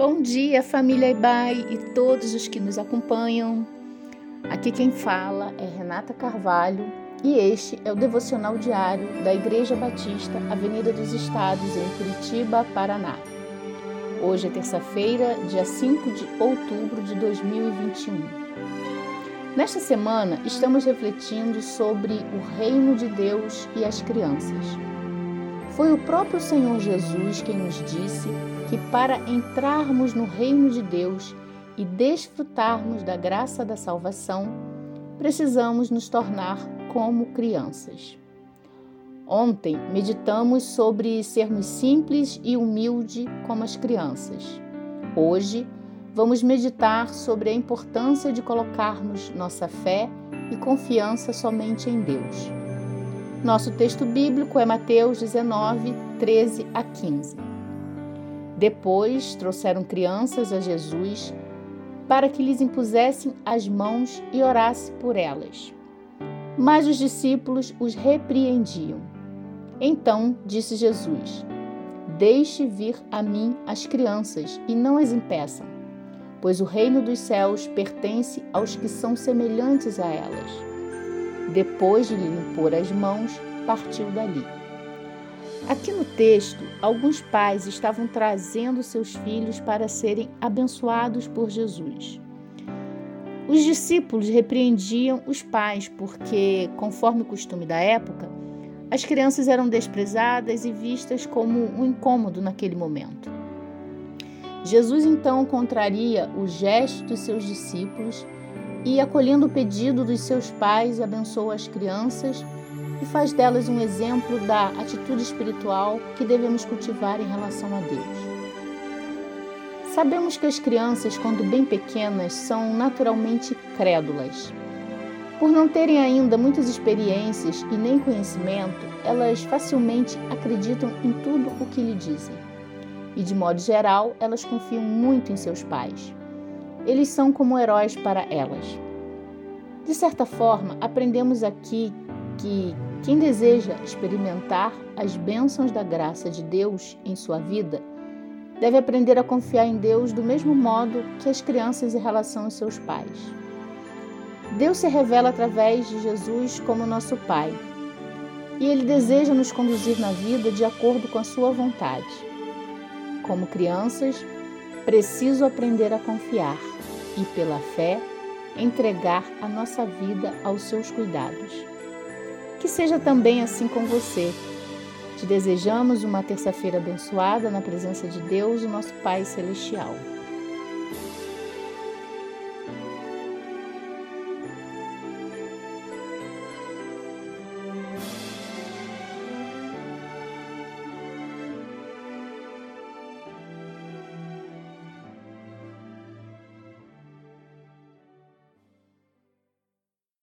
Bom dia, família Ibai e todos os que nos acompanham. Aqui quem fala é Renata Carvalho e este é o devocional diário da Igreja Batista, Avenida dos Estados, em Curitiba, Paraná. Hoje é terça-feira, dia 5 de outubro de 2021. Nesta semana, estamos refletindo sobre o reino de Deus e as crianças. Foi o próprio Senhor Jesus quem nos disse que para entrarmos no reino de Deus e desfrutarmos da graça da salvação, precisamos nos tornar como crianças. Ontem meditamos sobre sermos simples e humilde como as crianças. Hoje vamos meditar sobre a importância de colocarmos nossa fé e confiança somente em Deus. Nosso texto bíblico é Mateus 19, 13 a 15. Depois trouxeram crianças a Jesus para que lhes impusessem as mãos e orasse por elas. Mas os discípulos os repreendiam. Então disse Jesus: Deixe vir a mim as crianças e não as impeçam, pois o reino dos céus pertence aos que são semelhantes a elas. Depois de lhe impor as mãos, partiu dali. Aqui no texto, alguns pais estavam trazendo seus filhos para serem abençoados por Jesus. Os discípulos repreendiam os pais porque, conforme o costume da época, as crianças eram desprezadas e vistas como um incômodo naquele momento. Jesus então contraria o gesto dos seus discípulos e, acolhendo o pedido dos seus pais, abençoou as crianças e faz delas um exemplo da atitude espiritual que devemos cultivar em relação a Deus. Sabemos que as crianças, quando bem pequenas, são naturalmente crédulas. Por não terem ainda muitas experiências e nem conhecimento, elas facilmente acreditam em tudo o que lhe dizem. E, de modo geral, elas confiam muito em seus pais. Eles são como heróis para elas. De certa forma, aprendemos aqui que quem deseja experimentar as bênçãos da graça de Deus em sua vida deve aprender a confiar em Deus do mesmo modo que as crianças em relação aos seus pais. Deus se revela através de Jesus como nosso Pai e Ele deseja nos conduzir na vida de acordo com a Sua vontade. Como crianças, preciso aprender a confiar e, pela fé, entregar a nossa vida aos seus cuidados. Que seja também assim com você. Te desejamos uma terça-feira abençoada na presença de Deus, o nosso Pai Celestial.